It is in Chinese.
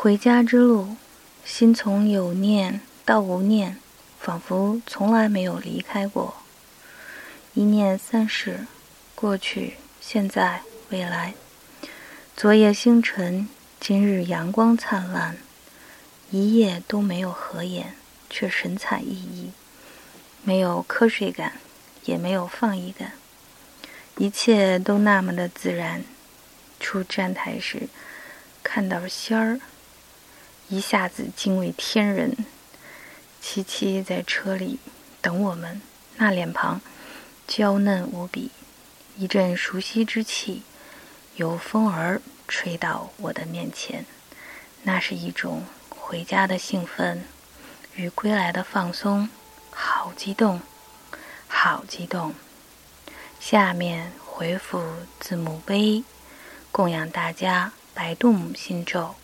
回家之路，心从有念到无念，仿佛从来没有离开过。一念三世，过去、现在、未来。昨夜星辰，今日阳光灿烂。一夜都没有合眼，却神采奕奕。没有瞌睡感，也没有放逸感，一切都那么的自然。出站台时，看到仙儿。一下子惊为天人。七七在车里等我们，那脸庞娇嫩无比，一阵熟悉之气由风儿吹到我的面前，那是一种回家的兴奋与归来的放松，好激动，好激动。下面回复字母 V，供养大家白度母心咒。